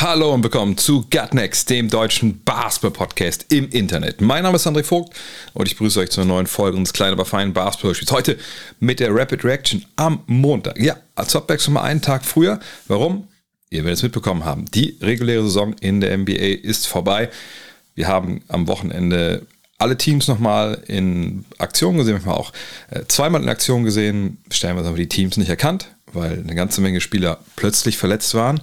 Hallo und willkommen zu Gutnext, dem deutschen Basketball-Podcast im Internet. Mein Name ist André Vogt und ich grüße euch zur neuen Folge unseres kleinen, aber feinen Basketball-Spiels. Heute mit der Rapid Reaction am Montag. Ja, als Abwechslung mal einen Tag früher. Warum? Ihr werdet es mitbekommen haben. Die reguläre Saison in der NBA ist vorbei. Wir haben am Wochenende alle Teams nochmal in Aktion gesehen, manchmal auch äh, zweimal in Aktion gesehen. Haben wir die Teams nicht erkannt, weil eine ganze Menge Spieler plötzlich verletzt waren.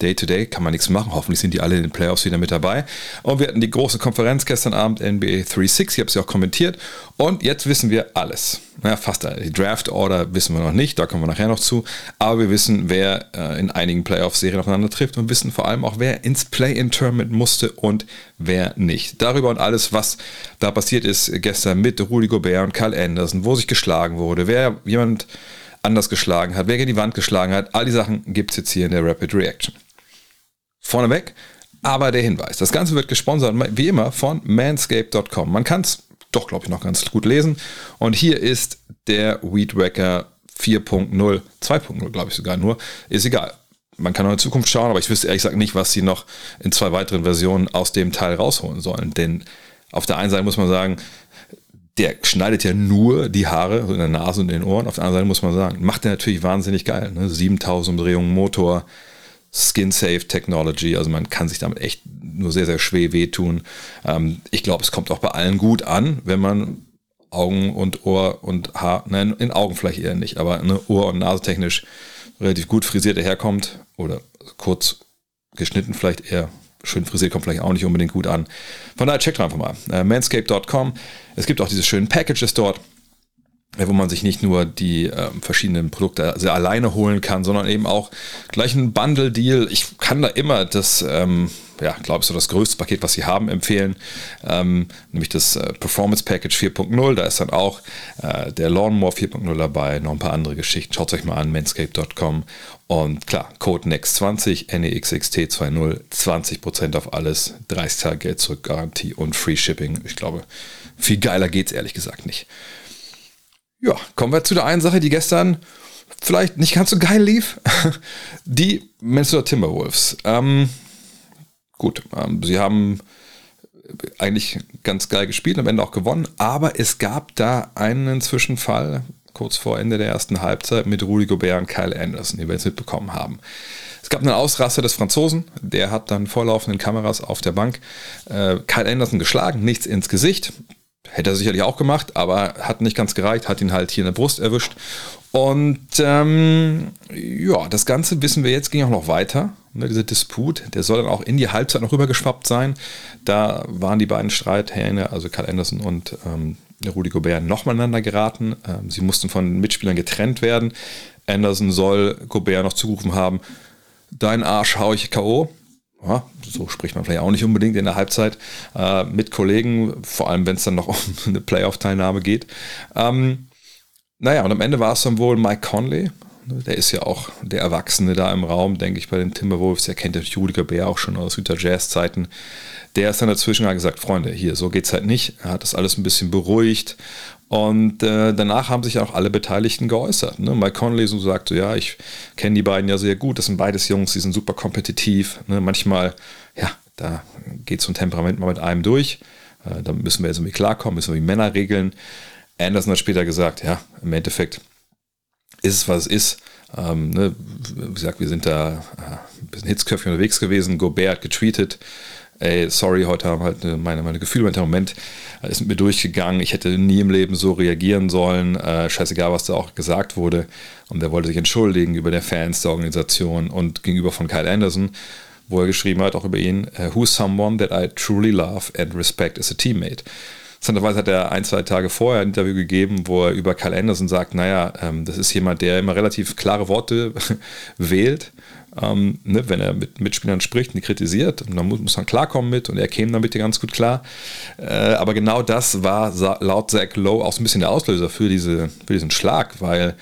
Day-to-Day kann man nichts machen. Hoffentlich sind die alle in den Playoffs wieder mit dabei. Und wir hatten die große Konferenz gestern Abend, NBA 360, ich habe sie auch kommentiert. Und jetzt wissen wir alles. Ja, fast. Die Draft-Order wissen wir noch nicht, da kommen wir nachher noch zu. Aber wir wissen, wer äh, in einigen Playoff-Serien aufeinander trifft und wissen vor allem auch, wer ins Play-In-Tournament musste und wer nicht. Darüber und alles, was da passiert ist gestern mit Rudy Gobert und Kyle Anderson, wo sich geschlagen wurde, wer jemand anders geschlagen hat, wer gegen die Wand geschlagen hat, all die Sachen gibt es jetzt hier in der Rapid Reaction vorneweg. Aber der Hinweis, das Ganze wird gesponsert, wie immer, von manscape.com. Man kann es doch, glaube ich, noch ganz gut lesen. Und hier ist der Weed Wacker 4.0, 2.0, glaube ich sogar nur. Ist egal. Man kann noch in Zukunft schauen, aber ich wüsste ehrlich gesagt nicht, was sie noch in zwei weiteren Versionen aus dem Teil rausholen sollen. Denn auf der einen Seite muss man sagen, der schneidet ja nur die Haare in der Nase und in den Ohren. Auf der anderen Seite muss man sagen, macht er natürlich wahnsinnig geil. Ne? 7000 Umdrehungen Motor, Skin-Safe Technology. Also man kann sich damit echt nur sehr, sehr schwer wehtun. Ähm, ich glaube, es kommt auch bei allen gut an, wenn man Augen und Ohr und Haar, nein, in Augen vielleicht eher nicht, aber ne, Ohr- und Nase technisch relativ gut frisiert daherkommt oder kurz geschnitten vielleicht eher schön frisiert kommt vielleicht auch nicht unbedingt gut an. Von daher checkt einfach mal. Äh, manscape.com. Es gibt auch diese schönen Packages dort wo man sich nicht nur die äh, verschiedenen Produkte sehr alleine holen kann, sondern eben auch gleich ein Bundle-Deal. Ich kann da immer das, ähm, ja, glaube ich, so das größte Paket, was sie haben, empfehlen, ähm, nämlich das äh, Performance Package 4.0. Da ist dann auch äh, der Lawnmower 4.0 dabei, noch ein paar andere Geschichten. Schaut euch mal an, manscape.com. Und klar, Code NEXT20, NEXXT20, 20% auf alles, 30 Tage Geld zurück, Garantie und Free Shipping. Ich glaube, viel geiler geht es ehrlich gesagt nicht. Ja, kommen wir zu der einen Sache, die gestern vielleicht nicht ganz so geil lief. Die Minnesota Timberwolves. Ähm, gut, ähm, sie haben eigentlich ganz geil gespielt, am Ende auch gewonnen, aber es gab da einen Zwischenfall kurz vor Ende der ersten Halbzeit mit Rudy Gobert und Kyle Anderson, die wir jetzt mitbekommen haben. Es gab einen Ausraster des Franzosen, der hat dann vor laufenden Kameras auf der Bank äh, Kyle Anderson geschlagen, nichts ins Gesicht. Hätte er sicherlich auch gemacht, aber hat nicht ganz gereicht, hat ihn halt hier in der Brust erwischt. Und ähm, ja, das Ganze wissen wir jetzt, ging auch noch weiter. Ne, dieser Disput, der soll dann auch in die Halbzeit noch rübergeschwappt sein. Da waren die beiden Streithähne, also Karl Anderson und ähm, Rudi Gobert, nochmal aneinander geraten. Ähm, sie mussten von Mitspielern getrennt werden. Anderson soll Gobert noch zugerufen haben, dein Arsch hau ich K.O ja, so spricht man vielleicht auch nicht unbedingt in der Halbzeit äh, mit Kollegen, vor allem wenn es dann noch um eine Playoff-Teilnahme geht. Ähm, naja, und am Ende war es dann wohl Mike Conley. Der ist ja auch der Erwachsene da im Raum, denke ich, bei den Timberwolves. Der kennt ja Rudiger Bär auch schon aus Utah Jazz-Zeiten. Der ist dann dazwischen gesagt, Freunde, hier, so geht's halt nicht. Er hat das alles ein bisschen beruhigt und äh, danach haben sich auch alle Beteiligten geäußert. Ne? Mike Conley so sagte, ja, ich kenne die beiden ja sehr gut, das sind beides Jungs, die sind super kompetitiv. Ne? Manchmal, ja, da geht so ein Temperament mal mit einem durch. Äh, da müssen wir jetzt irgendwie klarkommen, müssen wir die Männer regeln. Anderson hat später gesagt, ja, im Endeffekt ist es, was es ist. Ähm, ne? Wie gesagt, wir sind da äh, ein bisschen Hitzköpfchen unterwegs gewesen. Gobert hat getweetet, ey, sorry, heute haben halt meine, meine Gefühle, mein Moment ist mit mir durchgegangen. Ich hätte nie im Leben so reagieren sollen. Äh, scheißegal, was da auch gesagt wurde. Und er wollte sich entschuldigen über der Fans der Organisation und gegenüber von Kyle Anderson, wo er geschrieben hat, auch über ihn, äh, who's someone that I truly love and respect as a teammate. Interessanterweise hat er ein, zwei Tage vorher ein Interview gegeben, wo er über Kyle Anderson sagt, naja, ähm, das ist jemand, der immer relativ klare Worte wählt ähm, ne, wenn er mit Mitspielern spricht und die kritisiert, dann muss, muss man klarkommen mit und er käme damit ganz gut klar. Äh, aber genau das war laut Zach Lowe auch so ein bisschen der Auslöser für, diese, für diesen Schlag, weil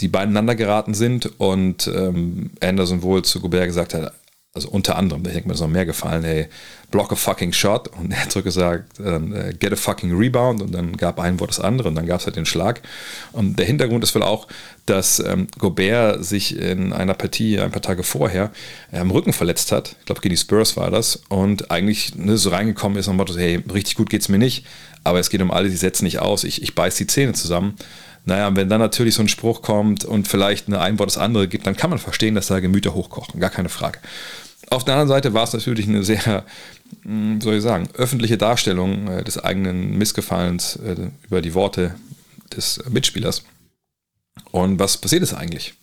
die beiden aneinander geraten sind und ähm, Anderson wohl zu Gobert gesagt hat, also unter anderem, da denke mir, das noch mehr gefallen, hey, block a fucking shot und er hat zurückgesagt, äh, get a fucking rebound und dann gab ein Wort das andere und dann gab es halt den Schlag. Und der Hintergrund ist wohl auch, dass ähm, Gobert sich in einer Partie ein paar Tage vorher äh, am Rücken verletzt hat. Ich glaube, gegen die Spurs war das und eigentlich ne, so reingekommen ist und Motto, hey, richtig gut geht es mir nicht, aber es geht um alle, die setzen nicht aus, ich, ich beiß die Zähne zusammen. Naja, wenn dann natürlich so ein Spruch kommt und vielleicht eine ein Wort das andere gibt, dann kann man verstehen, dass da Gemüter hochkochen, gar keine Frage. Auf der anderen Seite war es natürlich eine sehr, hm, soll ich sagen, öffentliche Darstellung äh, des eigenen Missgefallens äh, über die Worte des Mitspielers. Und was passiert ist eigentlich?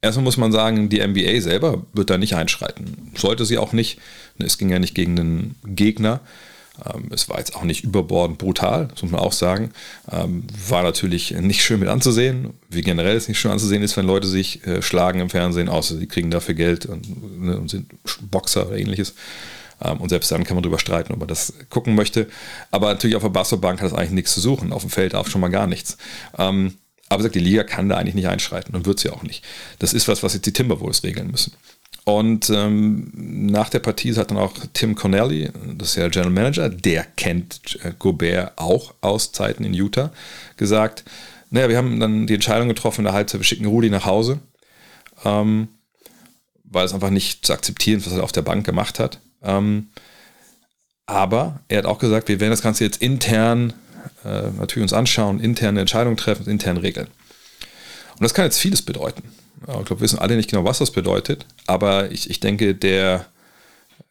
Erstmal muss man sagen, die NBA selber wird da nicht einschreiten. Sollte sie auch nicht. Es ging ja nicht gegen einen Gegner. Ähm, es war jetzt auch nicht überbordend brutal, das muss man auch sagen. Ähm, war natürlich nicht schön mit anzusehen, wie generell es nicht schön anzusehen ist, wenn Leute sich äh, schlagen im Fernsehen, außer sie kriegen dafür Geld und, ne, sind Boxer oder ähnliches. Ähm, und selbst dann kann man darüber streiten, ob man das gucken möchte. Aber natürlich auf der Basketballbank hat das eigentlich nichts zu suchen. Auf dem Feld auch schon mal gar nichts. aber sagt, die Liga kann da eigentlich nicht einschreiten und wird sie auch nicht. Das ist was, was jetzt die Timberwolves regeln müssen. Und ähm, nach der Partie hat dann auch Tim Connelly, das ist ja General Manager, der kennt äh, Gobert auch aus Zeiten in Utah, gesagt, naja, wir haben dann die Entscheidung getroffen in der Halbzeit, wir schicken Rudi nach Hause, ähm, weil es einfach nicht zu akzeptieren ist, was er auf der Bank gemacht hat. Ähm, aber er hat auch gesagt, wir werden das Ganze jetzt intern äh, natürlich uns anschauen, interne Entscheidungen treffen, intern regeln. Und das kann jetzt vieles bedeuten. Ich glaube, wir wissen alle nicht genau, was das bedeutet, aber ich, ich denke, der,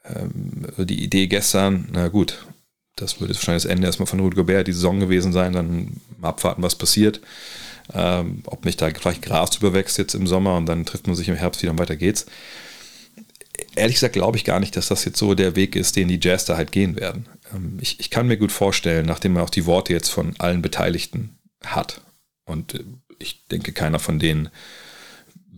ähm, die Idee gestern, na gut, das jetzt wahrscheinlich das Ende erstmal von Rudy Gobert die Saison gewesen sein, dann mal abwarten, was passiert. Ähm, ob nicht da vielleicht Gras überwächst jetzt im Sommer und dann trifft man sich im Herbst wieder und weiter geht's. Ehrlich gesagt glaube ich gar nicht, dass das jetzt so der Weg ist, den die Jazz da halt gehen werden. Ähm, ich, ich kann mir gut vorstellen, nachdem man auch die Worte jetzt von allen Beteiligten hat und äh, ich denke, keiner von denen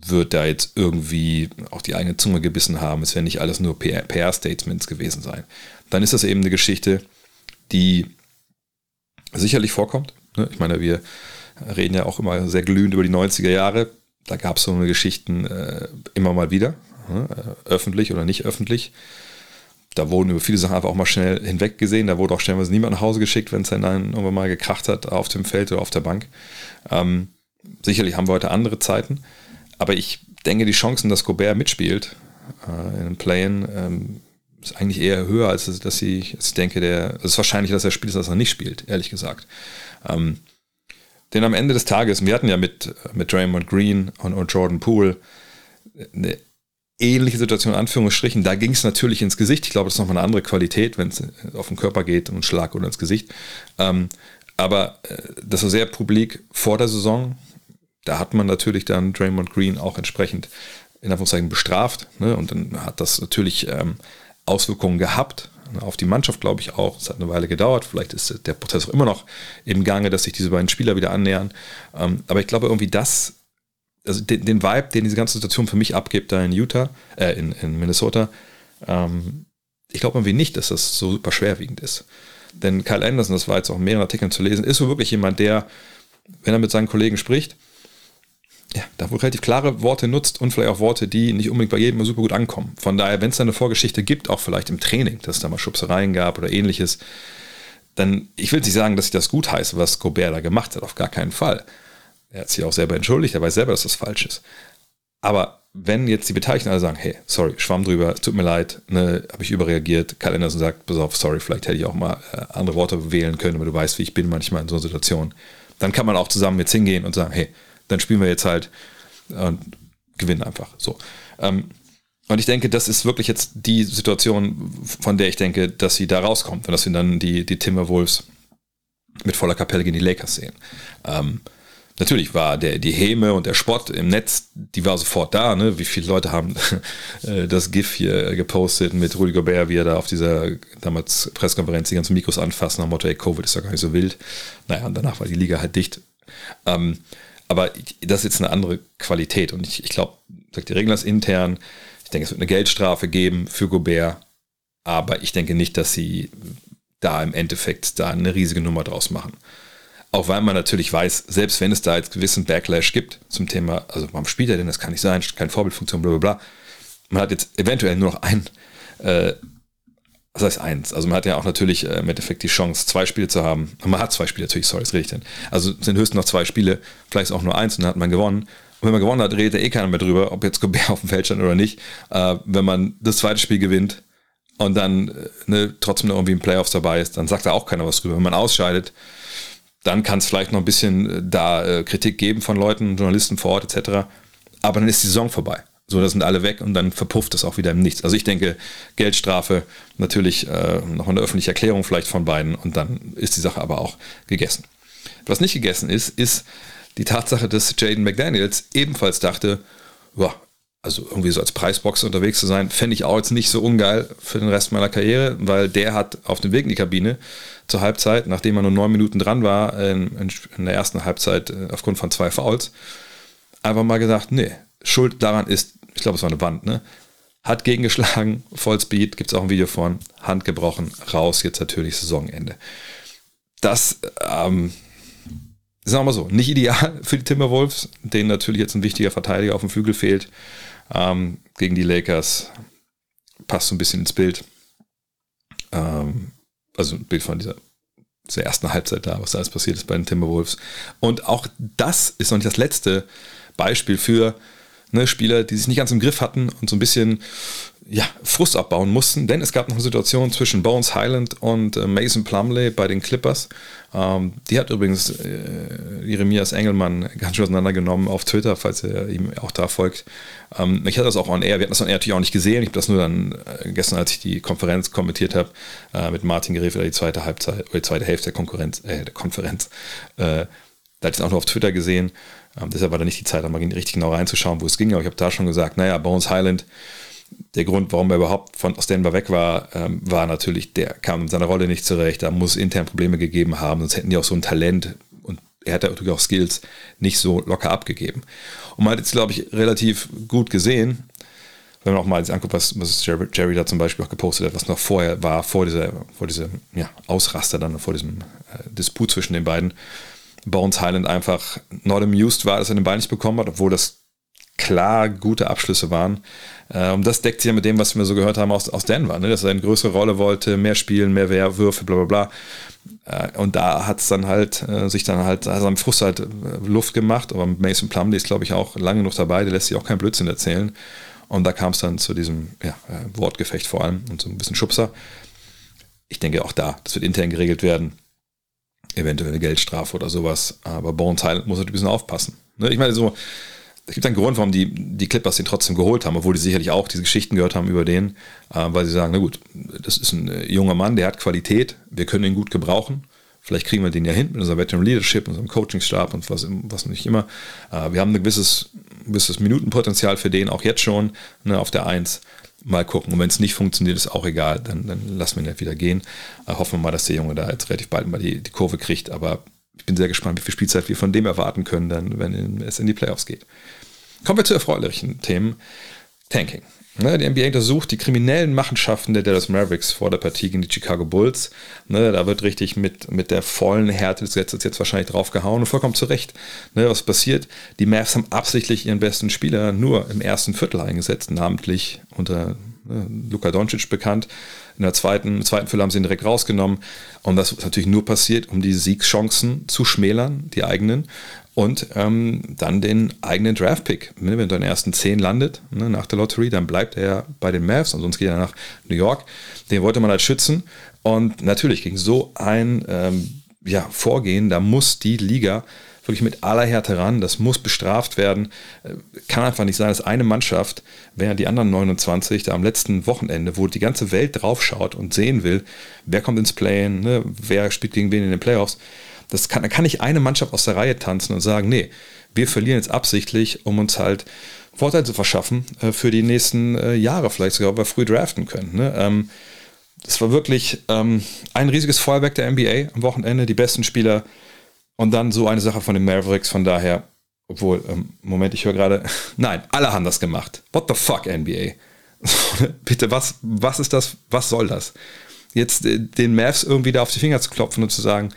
wird da jetzt irgendwie auch die eigene Zunge gebissen haben. Es werden nicht alles nur PR-Statements gewesen sein. Dann ist das eben eine Geschichte, die sicherlich vorkommt. Ne? Ich meine, wir reden ja auch immer sehr glühend über die 90er Jahre. Da gab es so eine Geschichten äh, immer mal wieder, ne? äh, öffentlich oder nicht öffentlich. Da wurden über viele Sachen einfach auch mal schnell hinweggesehen. Da wurde auch stellenweise niemand nach Hause geschickt, wenn es dann irgendwann mal gekracht hat auf dem Feld oder auf der Bank. Ähm, sicherlich haben wir heute andere Zeiten. Aber ich denke, die Chancen, dass Gobert mitspielt äh, in einem Play-In, ähm, ist eigentlich eher höher, als dass als ich denke, der, es ist wahrscheinlich, dass er spielt, als er nicht spielt, ehrlich gesagt. Ähm, denn am Ende des Tages, wir hatten ja mit, mit Draymond Green und, und Jordan Poole eine ähnliche Situation, in Anführungsstrichen. Da ging es natürlich ins Gesicht. Ich glaube, das ist nochmal eine andere Qualität, wenn es auf den Körper geht und Schlag oder ins Gesicht. Ähm, aber äh, das war sehr publik vor der Saison da hat man natürlich dann Draymond Green auch entsprechend in Anführungszeichen bestraft. Ne? Und dann hat das natürlich ähm, Auswirkungen gehabt ne? auf die Mannschaft, glaube ich auch. Es hat eine Weile gedauert. Vielleicht ist der Prozess auch immer noch im Gange, dass sich diese beiden Spieler wieder annähern. Ähm, aber ich glaube irgendwie das, also den, den, Vibe, den diese ganze Situation für mich abgibt, da in Utah, äh, in, in Minnesota, ähm, ich glaube irgendwie nicht, dass das so super schwerwiegend ist. Denn Kyle Anderson, das war jetzt auch in mehreren Artikeln zu lesen, ist so wirklich jemand, der, wenn er mit seinen Kollegen spricht, ja, da wohl relativ klare Worte nutzt und vielleicht auch Worte, die nicht unbedingt bei jedem super gut ankommen. Von daher, wenn es da eine Vorgeschichte gibt, auch vielleicht im Training, dass es da mal Schubsereien gab oder ähnliches, dann, ich will nicht sagen, dass ich das gut heiße, was Gobert da gemacht hat, auf gar keinen Fall. Er hat sich auch selber entschuldigt, er weiß selber, dass das falsch ist. Aber wenn jetzt die Beteiligten alle sagen, hey, sorry, schwamm drüber, tut mir leid, ne, habe ich überreagiert, Karl Anderson sagt, pass auf, sorry, vielleicht hätte ich auch mal äh, andere Worte wählen können, aber du weißt, wie ich bin manchmal in so einer Situation, dann kann man auch zusammen jetzt hingehen und sagen, hey, dann spielen wir jetzt halt und gewinnen einfach. So. Ähm, und ich denke, das ist wirklich jetzt die Situation, von der ich denke, dass sie da rauskommt und dass wir dann die, die Timberwolves mit voller Kapelle gegen die Lakers sehen. Ähm, natürlich war der, die Häme und der Spott im Netz, die war sofort da. Ne? Wie viele Leute haben äh, das GIF hier gepostet mit Rudy Gobert, wie er da auf dieser damals Pressekonferenz die ganzen Mikros anfasst, nach dem Motto, ey, Covid ist ja gar nicht so wild. Naja, und danach war die Liga halt dicht. Ähm, aber das ist jetzt eine andere Qualität und ich, ich glaube, sagt, die regeln das intern. Ich denke, es wird eine Geldstrafe geben für Gobert, aber ich denke nicht, dass sie da im Endeffekt da eine riesige Nummer draus machen. Auch weil man natürlich weiß, selbst wenn es da jetzt gewissen Backlash gibt zum Thema, also warum spielt er denn, das kann nicht sein, keine Vorbildfunktion, bla bla bla. Man hat jetzt eventuell nur noch ein, äh, was heißt eins? Also man hat ja auch natürlich äh, im Endeffekt die Chance, zwei Spiele zu haben. Man hat zwei Spiele natürlich, sorry, das rede ich denn. Also sind höchstens noch zwei Spiele, vielleicht auch nur eins und dann hat man gewonnen. Und wenn man gewonnen hat, redet ja eh keiner mehr drüber, ob jetzt Gobert auf dem Feld stand oder nicht. Äh, wenn man das zweite Spiel gewinnt und dann äh, ne, trotzdem noch irgendwie im Playoffs dabei ist, dann sagt da auch keiner was drüber. Wenn man ausscheidet, dann kann es vielleicht noch ein bisschen äh, da äh, Kritik geben von Leuten, Journalisten vor Ort etc. Aber dann ist die Saison vorbei. So, da sind alle weg und dann verpufft es auch wieder im Nichts. Also ich denke, Geldstrafe, natürlich äh, noch eine öffentliche Erklärung vielleicht von beiden und dann ist die Sache aber auch gegessen. Was nicht gegessen ist, ist die Tatsache, dass Jaden McDaniels ebenfalls dachte, boah, also irgendwie so als Preisboxer unterwegs zu sein, fände ich auch jetzt nicht so ungeil für den Rest meiner Karriere, weil der hat auf dem Weg in die Kabine zur Halbzeit, nachdem er nur neun Minuten dran war, in, in der ersten Halbzeit äh, aufgrund von zwei Fouls, einfach mal gesagt, nee, Schuld daran ist ich glaube, es war eine Wand, ne? Hat gegengeschlagen, Vollspeed, gibt es auch ein Video von, Hand gebrochen, raus, jetzt natürlich Saisonende. Das, ähm, sagen wir mal so, nicht ideal für die Timberwolves, denen natürlich jetzt ein wichtiger Verteidiger auf dem Flügel fehlt. Ähm, gegen die Lakers passt so ein bisschen ins Bild. Ähm, also ein Bild von dieser, dieser ersten Halbzeit da, was da alles passiert ist bei den Timberwolves. Und auch das ist noch nicht das letzte Beispiel für ne, Spieler, die sich nicht ganz im Griff hatten und so ein bisschen ja, Frust abbauen mussten, denn es gab noch eine Situation zwischen Bones Highland und äh, Mason Plumley bei den Clippers. Ähm, die hat übrigens äh, Jeremias Engelmann ganz schön auseinandergenommen auf Twitter, falls ihr ihm auch da folgt. Ähm, ich hatte das auch on air, wir hatten das on air natürlich auch nicht gesehen. Ich habe das nur dann äh, gestern, als ich die Konferenz kommentiert habe, äh, mit Martin Gerefe, die zweite Halbzeit oder die zweite Hälfte der, Konkurrenz, äh, der Konferenz. Äh, da hatte ich es auch nur auf Twitter gesehen. Ähm, deshalb war da nicht die Zeit, da mal richtig genau reinzuschauen, wo es ging. Aber ich habe da schon gesagt, naja, Bones Highland, der Grund, warum er überhaupt von, aus Denver weg war, ähm, war natürlich, der kam mit seiner Rolle nicht zurecht. Da muss es intern Probleme gegeben haben, sonst hätten die auch so ein Talent und er hat natürlich auch Skills nicht so locker abgegeben. Und man hat jetzt, glaube ich, relativ gut gesehen, wenn man auch mal jetzt anguckt, was, was Jerry, Jerry, da zum Beispiel auch gepostet hat, was noch vorher war, vor dieser, vor diesem ja, Ausraster dann, vor diesem äh, Disput zwischen den beiden, Bones Highland einfach not amused war, dass er den Ball nicht bekommen hat, obwohl das klar gute Abschlüsse waren. Äh, und das deckt sich ja mit dem, was wir so gehört haben aus, aus Denver, ne? dass er eine größere Rolle wollte, mehr spielen, mehr Würfe, bla bla bla. Äh, und da hat es dann halt äh, sich dann halt, also am Frust halt Luft gemacht, aber Mason Plumlee ist, glaube ich, auch lange noch dabei, der lässt sich auch keinen Blödsinn erzählen. Und da kam es dann zu diesem ja, Wortgefecht vor allem und so ein bisschen Schubser. Ich denke auch da, das wird intern geregelt werden eventuell eine Geldstrafe oder sowas. Aber Bones Highland muss halt ein bisschen aufpassen. Ne? Ich meine, so, es gibt einen Grund, warum die, die Clippers den trotzdem geholt haben, obwohl die sicherlich auch diese Geschichten gehört haben über den, äh, weil sie sagen, na gut, das ist ein äh, junger Mann, der hat Qualität, wir können ihn gut gebrauchen. Vielleicht kriegen wir den ja hin mit unserem Veteran Leadership, unserem Coachingstab und was, was nicht immer. Äh, wir haben ein gewisses, gewisses Minutenpotenzial für den, auch jetzt schon, ne, auf der Eins mal gucken. Und wenn es nicht funktioniert, ist auch egal, dann, dann lassen wir ihn halt wieder gehen. Äh, hoffen wir mal, dass der Junge da jetzt relativ bald mal die, die Kurve kriegt. Aber ich bin sehr gespannt, wie viel Spielzeit wir von dem erwarten können, dann, wenn es in die Playoffs geht. Kommen wir zu erfreulichen Themen. Tanking. Ne, die NBA untersucht die kriminellen Machenschaften der Dallas Mavericks vor der Partie gegen die Chicago Bulls. Ne, da wird richtig mit, mit der vollen Härte des Gesetzes jetzt wahrscheinlich draufgehauen und vollkommen zu Recht. Ne, was passiert? Die Mavs haben absichtlich ihren besten Spieler nur im ersten Viertel eingesetzt, namentlich unter ne, Luka Doncic bekannt. In der zweiten, im zweiten Viertel haben sie ihn direkt rausgenommen. Und das ist natürlich nur passiert, um die Siegschancen zu schmälern, die eigenen und ähm, dann den eigenen Draft-Pick. Wenn er in den ersten zehn landet ne, nach der Lottery, dann bleibt er bei den Mavs, ansonsten geht er nach New York. Den wollte man halt schützen. Und natürlich gegen so ein ähm, ja, Vorgehen, da muss die Liga wirklich mit aller Härte ran. Das muss bestraft werden. Äh, kann einfach nicht sein, dass eine Mannschaft, während die anderen 29 da am letzten Wochenende, wo die ganze Welt draufschaut und sehen will, wer kommt ins Play-In, ne, wer spielt gegen wen in den Playoffs, das kann, da kann nicht eine Mannschaft aus der Reihe tanzen und sagen, nee, wir verlieren jetzt absichtlich, um uns halt Vorteile zu verschaffen äh, für die nächsten äh, Jahre, vielleicht sogar, ob wir früh draften können. Ne? Ähm, das war wirklich ähm, ein riesiges Feuerwerk der NBA am Wochenende, die besten Spieler und dann so eine Sache von den Mavericks. Von daher obwohl, ähm, Moment, ich höre gerade, nein, alle haben das gemacht. What the fuck, NBA? Bitte, was, was ist das? Was soll das? Jetzt äh, den Mavs irgendwie da auf die Finger zu klopfen und zu sagen,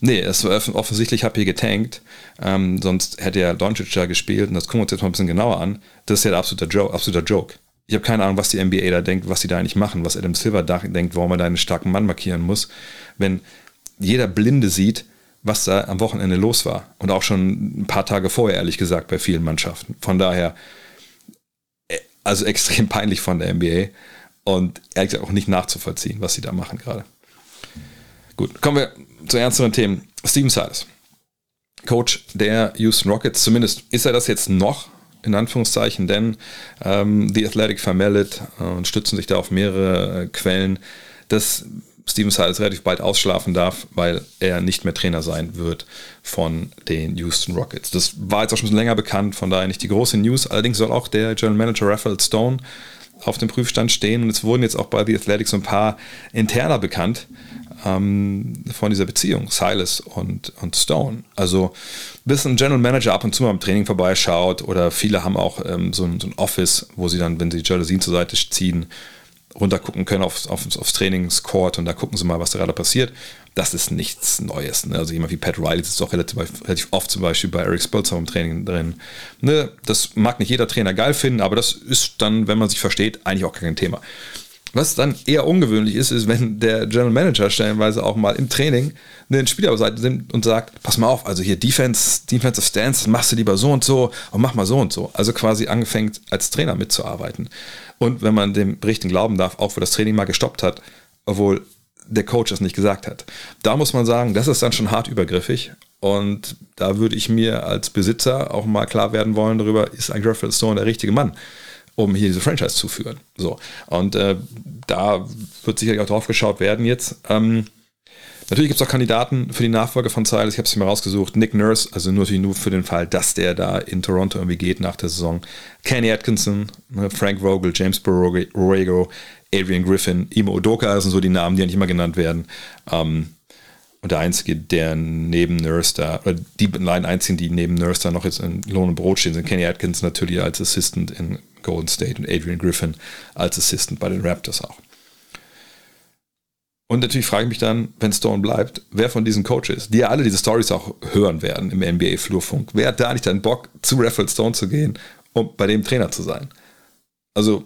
nee, es war offensichtlich, habe hier getankt, ähm, sonst hätte ja Doncic da gespielt und das gucken wir uns jetzt mal ein bisschen genauer an. Das ist ja der absolute Joke. Absoluter Joke. Ich habe keine Ahnung, was die NBA da denkt, was sie da eigentlich machen, was Adam Silver da denkt, warum er da einen starken Mann markieren muss, wenn jeder Blinde sieht, was da am Wochenende los war. Und auch schon ein paar Tage vorher, ehrlich gesagt, bei vielen Mannschaften. Von daher, äh, also extrem peinlich von der NBA und ehrlich gesagt auch nicht nachzuvollziehen, was sie da machen gerade. Gut, kommen wir zu ernsteren Themen. Steven Silas, Coach der Houston Rockets, zumindest ist er das jetzt noch, in Anführungszeichen, denn ähm, The Athletic vermeldet äh, und stützen sich da auf mehrere äh, Quellen, dass Steven Silas relativ bald ausschlafen darf, weil er nicht mehr Trainer sein wird von den Houston Rockets. Das war jetzt auch schon länger bekannt, von daher nicht die große News. Allerdings soll auch der General Manager Raphael Stone auf dem Prüfstand stehen und es wurden jetzt auch bei The Athletics so ein paar Interner bekannt ähm, von dieser Beziehung, Silas und, und Stone. Also bis ein General Manager ab und zu mal im Training vorbeischaut oder viele haben auch ähm, so, ein, so ein Office, wo sie dann, wenn sie Jalousien zur Seite ziehen, runtergucken können aufs, aufs, aufs Trainingscourt und da gucken sie mal, was da gerade passiert. Das ist nichts Neues. Ne? Also jemand wie Pat Riley ist auch relativ, relativ oft zum Beispiel bei Eric Spolzer im Training drin. Ne? Das mag nicht jeder Trainer geil finden, aber das ist dann, wenn man sich versteht, eigentlich auch kein Thema. Was dann eher ungewöhnlich ist, ist, wenn der General Manager stellenweise auch mal im Training einen Spieler beiseite nimmt und sagt, pass mal auf, also hier Defense, Defensive Stance, machst du lieber so und so und mach mal so und so. Also quasi angefangen als Trainer mitzuarbeiten. Und wenn man dem Berichten glauben darf, auch wo das Training mal gestoppt hat, obwohl der Coach das nicht gesagt hat. Da muss man sagen, das ist dann schon hart übergriffig. Und da würde ich mir als Besitzer auch mal klar werden wollen darüber, ist ein Griffith Stone der richtige Mann? um hier diese Franchise zu führen. So. Und äh, da wird sicherlich auch drauf geschaut werden jetzt. Ähm, natürlich gibt es auch Kandidaten für die Nachfolge von Silas. Ich habe es mir rausgesucht. Nick Nurse, also nur, nur für den Fall, dass der da in Toronto irgendwie geht nach der Saison. Kenny Atkinson, ne, Frank Vogel, James Borrego, Adrian Griffin, Imo Odoka, das sind so die Namen, die ja nicht immer genannt werden. Ähm, und der Einzige, der neben Nurse da, oder die beiden Einzigen, die neben Nurse da noch jetzt in Lohn und Brot stehen, sind Kenny Atkins natürlich als Assistant in Golden State und Adrian Griffin als Assistant bei den Raptors auch. Und natürlich frage ich mich dann, wenn Stone bleibt, wer von diesen Coaches, die ja alle diese Stories auch hören werden im NBA-Flurfunk, wer hat da nicht dann Bock, zu Raphael Stone zu gehen, um bei dem Trainer zu sein? Also,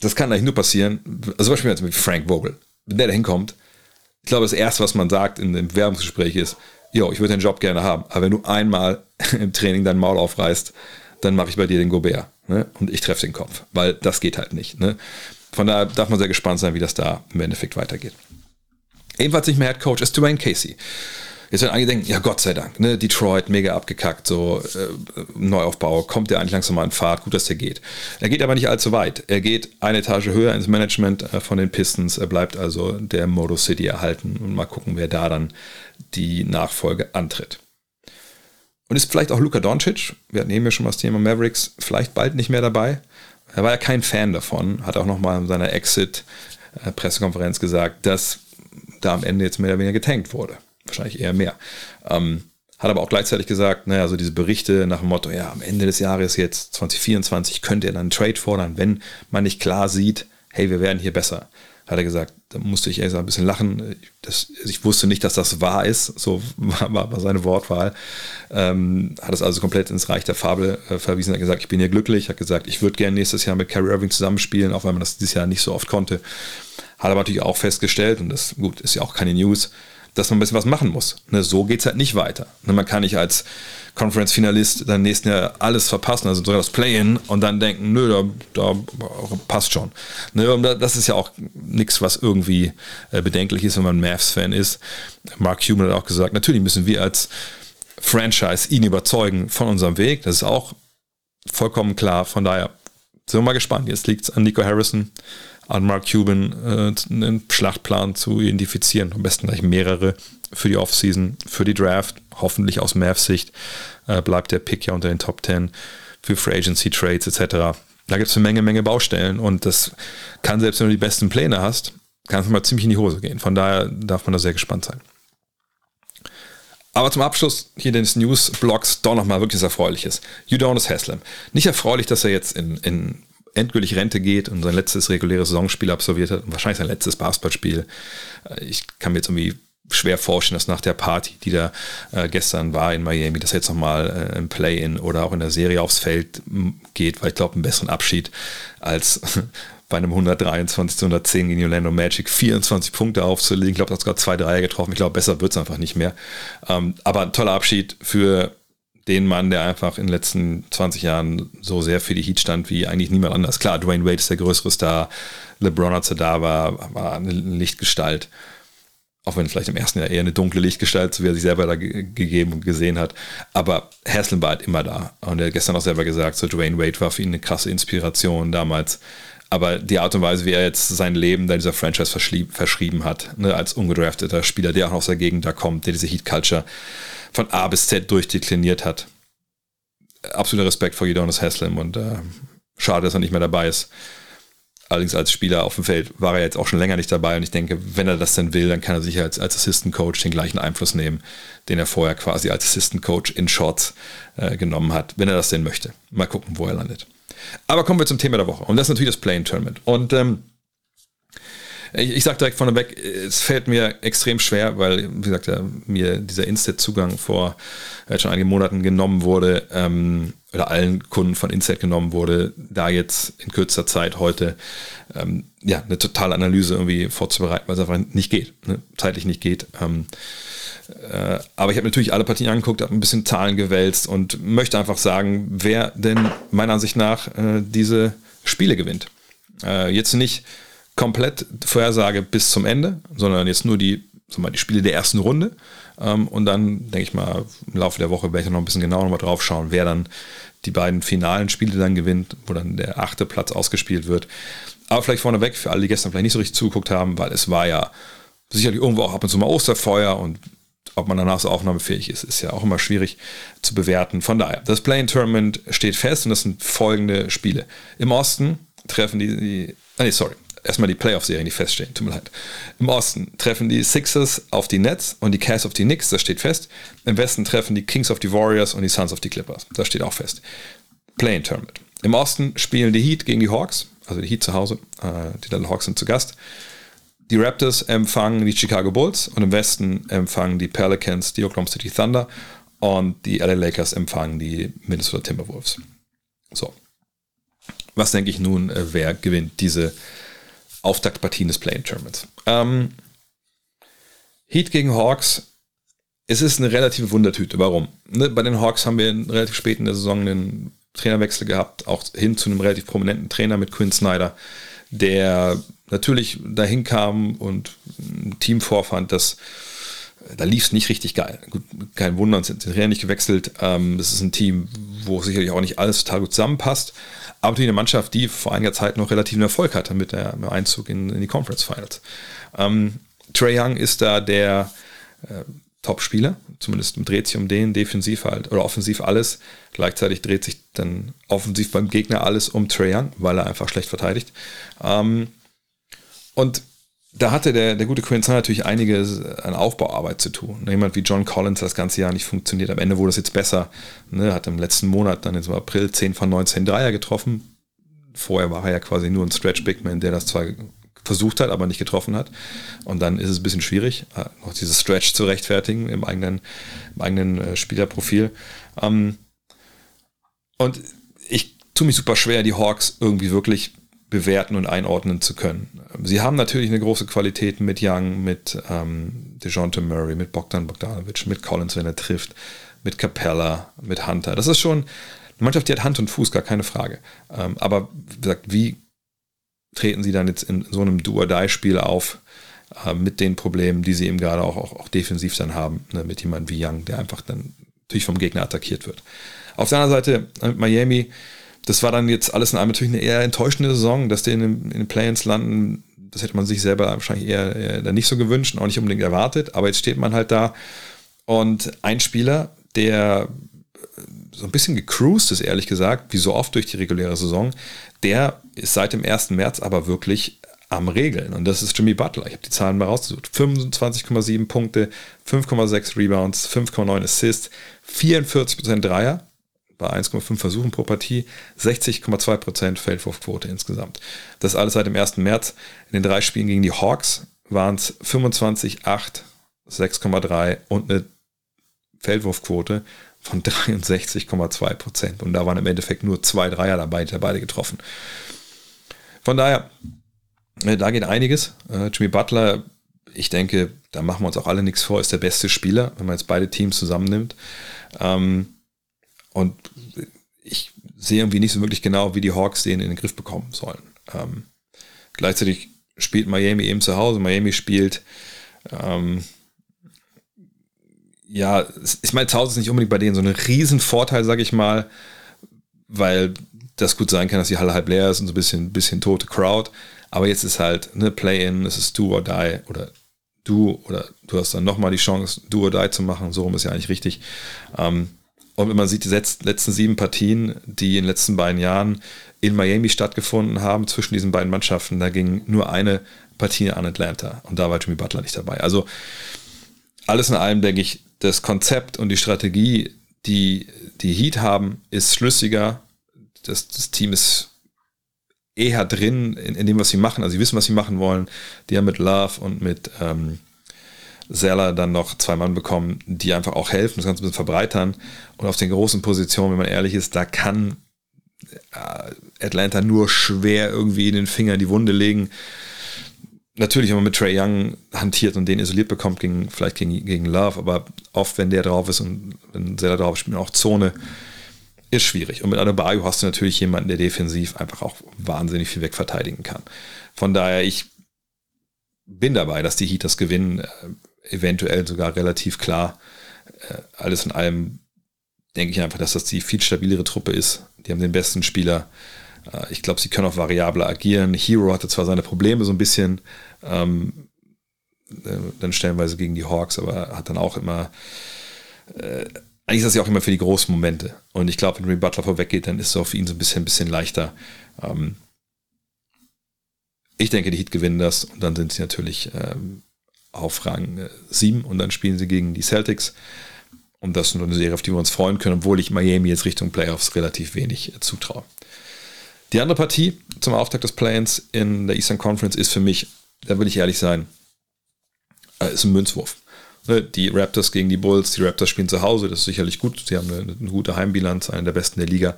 das kann eigentlich nur passieren, also zum Beispiel jetzt mit Frank Vogel. Wenn der da hinkommt, ich glaube, das Erste, was man sagt in dem Werbungsgespräch ist, jo, ich würde den Job gerne haben, aber wenn du einmal im Training dein Maul aufreißt, dann mache ich bei dir den Gobert ne? und ich treffe den Kopf, weil das geht halt nicht. Ne? Von daher darf man sehr gespannt sein, wie das da im Endeffekt weitergeht. Ebenfalls nicht mehr Head Coach ist Dwayne Casey. Jetzt werden einige denken, ja Gott sei Dank, ne, Detroit mega abgekackt, so äh, Neuaufbau, kommt der eigentlich langsam mal in Fahrt, gut, dass der geht. Er geht aber nicht allzu weit. Er geht eine Etage höher ins Management äh, von den Pistons, er bleibt also der Modo City erhalten und mal gucken, wer da dann die Nachfolge antritt. Und ist vielleicht auch Luka Doncic, wir hatten eben ja schon mal das Thema Mavericks, vielleicht bald nicht mehr dabei. Er war ja kein Fan davon, hat auch nochmal in seiner Exit-Pressekonferenz gesagt, dass da am Ende jetzt mehr oder weniger getankt wurde. Wahrscheinlich eher mehr. Ähm, hat aber auch gleichzeitig gesagt, naja, also diese Berichte nach dem Motto, ja, am Ende des Jahres jetzt 2024 könnte er dann einen Trade fordern, wenn man nicht klar sieht, hey, wir werden hier besser hat er gesagt, da musste ich ehrlich ein bisschen lachen. Das, ich wusste nicht, dass das wahr ist, so war, war seine Wortwahl. Ähm, hat es also komplett ins Reich der Fabel äh, verwiesen. Er hat gesagt, ich bin hier glücklich. Hat gesagt, ich würde gerne nächstes Jahr mit Carrie Irving zusammenspielen, auch wenn man das dieses Jahr nicht so oft konnte. Hat aber natürlich auch festgestellt, und das gut, ist ja auch keine News, dass man ein bisschen was machen muss. Ne, so geht es halt nicht weiter. Ne, man kann nicht als Conference-Finalist dann nächsten Jahr alles verpassen, also sogar das Play-In und dann denken, nö, da, da passt schon. Ne, das ist ja auch nichts, was irgendwie äh, bedenklich ist, wenn man Mavs-Fan ist. Mark Cuban hat auch gesagt, natürlich müssen wir als Franchise ihn überzeugen von unserem Weg. Das ist auch vollkommen klar. Von daher sind wir mal gespannt. Jetzt liegt es an Nico Harrison an Mark Cuban äh, einen Schlachtplan zu identifizieren. Am besten gleich mehrere für die Offseason, für die Draft. Hoffentlich aus Mavs Sicht äh, bleibt der Pick ja unter den Top 10 für Free Agency Trades etc. Da gibt es eine Menge, Menge Baustellen und das kann selbst wenn du die besten Pläne hast, kann es mal ziemlich in die Hose gehen. Von daher darf man da sehr gespannt sein. Aber zum Abschluss hier des News-Blogs doch nochmal wirklich was Erfreuliches. Udonis Haslam. Nicht erfreulich, dass er jetzt in, in endgültig Rente geht und sein letztes reguläres Saisonspiel absolviert hat und wahrscheinlich sein letztes Basketballspiel. Äh, ich kann mir jetzt irgendwie schwer vorstellen, dass nach der Party, die da äh, gestern war in Miami, dass er jetzt nochmal äh, im Play-In oder auch in der Serie aufs Feld geht, weil ich glaube, einen besseren Abschied als bei einem 123 zu 110 gegen Orlando Magic 24 Punkte aufzulegen. Ich glaube, er hat sogar zwei Dreier getroffen. Ich glaube, besser wird es einfach nicht mehr. Ähm, aber ein toller Abschied für den Mann, der einfach in den letzten 20 Jahren so sehr für die Heat stand wie eigentlich niemand anders. Klar, Dwayne Wade ist der größere Star, LeBron, als er da war, war eine Lichtgestalt. Auch wenn vielleicht im ersten Jahr eher eine dunkle Lichtgestalt, so wie er sich selber da gegeben und gesehen hat. Aber Haslam war halt immer da. Und er hat gestern auch selber gesagt, so Dwayne Wade war für ihn eine krasse Inspiration damals. Aber die Art und Weise, wie er jetzt sein Leben da dieser Franchise verschrieben hat, ne, als ungedrafteter Spieler, der auch aus der Gegend da kommt, der diese Heat-Culture von A bis Z durchdekliniert hat. Absoluter Respekt vor Udonis Haslam und äh, schade, dass er nicht mehr dabei ist. Allerdings als Spieler auf dem Feld war er jetzt auch schon länger nicht dabei und ich denke, wenn er das denn will, dann kann er sich als, als Assistant Coach den gleichen Einfluss nehmen, den er vorher quasi als Assistant Coach in Shorts äh, genommen hat, wenn er das denn möchte. Mal gucken, wo er landet. Aber kommen wir zum Thema der Woche und das ist natürlich das Playing Tournament. Und ähm, ich, ich sage direkt vorneweg, es fällt mir extrem schwer, weil, wie gesagt, ja, mir dieser Instat-Zugang vor äh, schon einigen Monaten genommen wurde, ähm, oder allen Kunden von Instat genommen wurde, da jetzt in kürzester Zeit heute ähm, ja, eine totale Analyse irgendwie vorzubereiten, weil es einfach nicht geht, ne? zeitlich nicht geht. Ähm, äh, aber ich habe natürlich alle Partien angeguckt, habe ein bisschen Zahlen gewälzt und möchte einfach sagen, wer denn meiner Ansicht nach äh, diese Spiele gewinnt. Äh, jetzt nicht komplett Vorhersage bis zum Ende, sondern jetzt nur die, mal, die Spiele der ersten Runde. Ähm, und dann, denke ich mal, im Laufe der Woche werde ich noch ein bisschen genauer nochmal drauf schauen, wer dann die beiden finalen Spiele dann gewinnt, wo dann der achte Platz ausgespielt wird. Aber vielleicht vorneweg, für alle, die gestern vielleicht nicht so richtig zugeguckt haben, weil es war ja sicherlich irgendwo auch ab und zu mal Osterfeuer und ob man danach so aufnahmefähig ist, ist ja auch immer schwierig zu bewerten. Von daher, das Play-in-Tournament steht fest und das sind folgende Spiele. Im Osten treffen die, die ah nee, sorry, erstmal die Playoff-Serien, die feststehen, tut mir leid. Im Osten treffen die Sixers auf die Nets und die Cavs auf die Knicks, das steht fest. Im Westen treffen die Kings auf die Warriors und die Suns auf die Clippers, das steht auch fest. Play-in-Tournament. Im Osten spielen die Heat gegen die Hawks, also die Heat zu Hause, äh, die Little Hawks sind zu Gast. Die Raptors empfangen die Chicago Bulls und im Westen empfangen die Pelicans die Oklahoma City Thunder und die LA Lakers empfangen die Minnesota Timberwolves. So. Was denke ich nun, äh, wer gewinnt diese Auftaktpartien des Play-In Tournaments. Ähm, Heat gegen Hawks. Es ist eine relative Wundertüte. Warum? Ne, bei den Hawks haben wir relativ spät in der Saison einen Trainerwechsel gehabt, auch hin zu einem relativ prominenten Trainer mit Quinn Snyder, der natürlich dahin kam und ein Team vorfand, das da lief es nicht richtig geil. Gut, kein Wunder, sind Trainer nicht gewechselt. Ähm, das ist ein Team, wo sicherlich auch nicht alles total gut zusammenpasst aber natürlich eine Mannschaft, die vor einiger Zeit noch relativen Erfolg hatte mit dem Einzug in, in die Conference Finals. Ähm, Trey Young ist da der äh, Top-Spieler, zumindest dreht sich um den defensiv halt oder offensiv alles. Gleichzeitig dreht sich dann offensiv beim Gegner alles um Trey Young, weil er einfach schlecht verteidigt. Ähm, und da hatte der, der gute Quincy natürlich einiges an Aufbauarbeit zu tun. Jemand wie John Collins das ganze Jahr nicht funktioniert. Am Ende wurde es jetzt besser. Ne, hat im letzten Monat dann im April 10 von 19 Dreier getroffen. Vorher war er ja quasi nur ein Stretch Bigman, der das zwar versucht hat, aber nicht getroffen hat. Und dann ist es ein bisschen schwierig, äh, noch dieses Stretch zu rechtfertigen im eigenen, im eigenen äh, Spielerprofil. Ähm, und ich tue mich super schwer, die Hawks irgendwie wirklich bewerten und einordnen zu können. Sie haben natürlich eine große Qualität mit Young, mit ähm, DeJounte Murray, mit Bogdan Bogdanovic, mit Collins, wenn er trifft, mit Capella, mit Hunter. Das ist schon eine Mannschaft, die hat Hand und Fuß, gar keine Frage. Ähm, aber wie gesagt, wie treten sie dann jetzt in so einem Do-or-Die-Spiel auf äh, mit den Problemen, die sie eben gerade auch, auch, auch defensiv dann haben, ne, mit jemandem wie Young, der einfach dann natürlich vom Gegner attackiert wird. Auf der anderen Seite äh, mit Miami, das war dann jetzt alles in allem natürlich eine eher enttäuschende Saison, dass die in, den, in den Play-ins landen. Das hätte man sich selber wahrscheinlich eher, eher nicht so gewünscht und auch nicht unbedingt erwartet. Aber jetzt steht man halt da und ein Spieler, der so ein bisschen gecruised ist, ehrlich gesagt, wie so oft durch die reguläre Saison, der ist seit dem 1. März aber wirklich am Regeln. Und das ist Jimmy Butler. Ich habe die Zahlen mal rausgesucht. 25,7 Punkte, 5,6 Rebounds, 5,9 Assists, 44% Dreier bei 1,5 Versuchen pro Partie, 60,2% Feldwurfquote insgesamt. Das alles seit dem 1. März. In den drei Spielen gegen die Hawks waren es 25, 8, 6,3 und eine Feldwurfquote von 63,2% Und da waren im Endeffekt nur zwei Dreier dabei, die beide getroffen. Von daher, äh, da geht einiges. Äh, Jimmy Butler, ich denke, da machen wir uns auch alle nichts vor, ist der beste Spieler, wenn man jetzt beide Teams zusammennimmt. Ähm, und ich sehe irgendwie nicht so wirklich genau, wie die Hawks den in den Griff bekommen sollen. Ähm, gleichzeitig spielt Miami eben zu Hause. Miami spielt, ähm, ja, ich meine, zu Hause ist nicht unbedingt bei denen so ein Riesenvorteil, sage ich mal, weil das gut sein kann, dass die Halle halb leer ist und so ein bisschen, bisschen tote Crowd. Aber jetzt ist halt eine Play-In, es ist do or die oder du oder du hast dann nochmal die Chance, do or die zu machen. So rum ist ja eigentlich richtig. Ähm, und wenn man sieht, die letzten sieben Partien, die in den letzten beiden Jahren in Miami stattgefunden haben, zwischen diesen beiden Mannschaften, da ging nur eine Partie an Atlanta und da war Jimmy Butler nicht dabei. Also alles in allem denke ich, das Konzept und die Strategie, die die Heat haben, ist schlüssiger. Das, das Team ist eher drin in, in, dem, was sie machen. Also sie wissen, was sie machen wollen. Die haben mit Love und mit ähm, Zeller dann noch zwei Mann bekommen, die einfach auch helfen, das Ganze ein bisschen verbreitern. Und auf den großen Positionen, wenn man ehrlich ist, da kann äh, Atlanta nur schwer irgendwie den Finger in die Wunde legen. Natürlich, wenn man mit Trey Young hantiert und den isoliert bekommt, gegen, vielleicht gegen, gegen Love, aber oft, wenn der drauf ist und wenn Zeller drauf spielt auch Zone ist schwierig. Und mit Adebayo hast du natürlich jemanden, der defensiv einfach auch wahnsinnig viel wegverteidigen kann. Von daher, ich bin dabei, dass die Heat das gewinnen, eventuell sogar relativ klar. Äh, alles in allem denke ich einfach, dass das die viel stabilere Truppe ist. Die haben den besten Spieler. Äh, ich glaube, sie können auch variabler agieren. Hero hatte zwar seine Probleme so ein bisschen, ähm, dann stellenweise gegen die Hawks, aber hat dann auch immer eigentlich ist das ja auch immer für die großen Momente. Und ich glaube, wenn Ray Butler vorweggeht, dann ist es auch für ihn so ein bisschen, ein bisschen leichter. Ähm ich denke, die Heat gewinnen das und dann sind sie natürlich ähm, auf Rang 7 äh, und dann spielen sie gegen die Celtics. Und das ist nur eine Serie, auf die wir uns freuen können, obwohl ich Miami jetzt Richtung Playoffs relativ wenig äh, zutraue. Die andere Partie zum Auftakt des Play-ins in der Eastern Conference ist für mich, da will ich ehrlich sein, äh, ist ein Münzwurf. Ne, die Raptors gegen die Bulls, die Raptors spielen zu Hause, das ist sicherlich gut. Sie haben eine, eine gute Heimbilanz, eine der besten der Liga.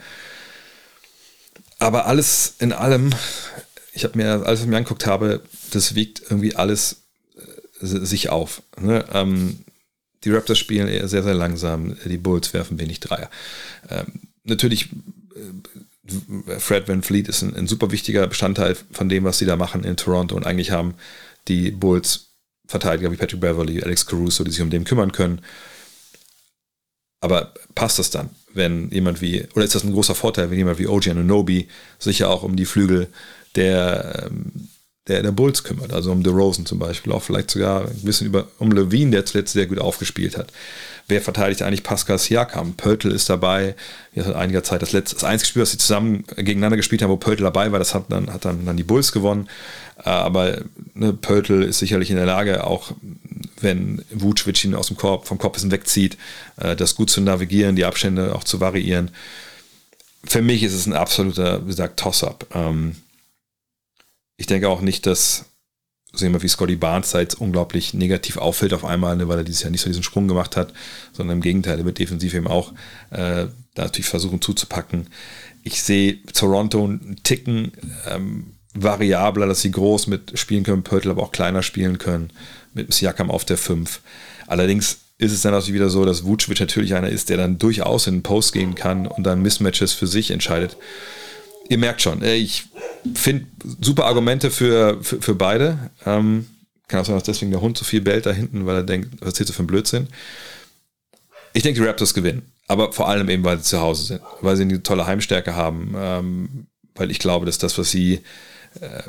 Aber alles in allem, ich habe mir, alles, was ich mir angeguckt habe, das wiegt irgendwie alles sich auf. Ne? Ähm, die Raptors spielen eher sehr, sehr langsam, die Bulls werfen wenig Dreier. Ähm, natürlich, äh, Fred Van Fleet ist ein, ein, super wichtiger Bestandteil von dem, was sie da machen in Toronto und eigentlich haben die Bulls Verteidiger wie Patrick Beverly, Alex Caruso, die sich um den kümmern können. Aber passt das dann, wenn jemand wie, oder ist das ein großer Vorteil, wenn jemand wie OG Anunobi sich ja auch um die Flügel der, ähm, der, der Bulls kümmert, also um DeRozan zum Beispiel, auch vielleicht sogar ein bisschen über, um Levine, der zuletzt sehr gut aufgespielt hat. Wer verteidigt eigentlich Pascal Siakam? Pöltl ist dabei, jetzt seit einiger Zeit das letzte, das einzige Spiel, was sie zusammen gegeneinander gespielt haben, wo Pöltl dabei war, das hat dann, hat dann, dann die Bulls gewonnen. Äh, aber ne, Pöltl ist sicherlich in der Lage, auch wenn Vucevic ihn aus dem Korb, vom Korb wegzieht, äh, das gut zu navigieren, die Abstände auch zu variieren. Für mich ist es ein absoluter, wie gesagt, Toss-up. Ähm, ich denke auch nicht, dass so jemand wie Scotty Barnes jetzt unglaublich negativ auffällt auf einmal, ne, weil er dieses Jahr nicht so diesen Sprung gemacht hat, sondern im Gegenteil, er wird defensiv eben auch äh, da natürlich versuchen zuzupacken. Ich sehe Toronto einen Ticken ähm, variabler, dass sie groß mit spielen können, Pörtl aber auch kleiner spielen können, mit Siakam auf der 5. Allerdings ist es dann auch wieder so, dass Vucevic natürlich einer ist, der dann durchaus in den Post gehen kann und dann Mismatches für sich entscheidet ihr merkt schon, äh, ich finde super Argumente für, für, für beide. Ähm, kann auch sein, dass deswegen der Hund so viel bellt da hinten, weil er denkt, was erzählst du für ein Blödsinn. Ich denke, die Raptors gewinnen. Aber vor allem eben, weil sie zu Hause sind. Weil sie eine tolle Heimstärke haben. Ähm, weil ich glaube, dass das, was sie äh,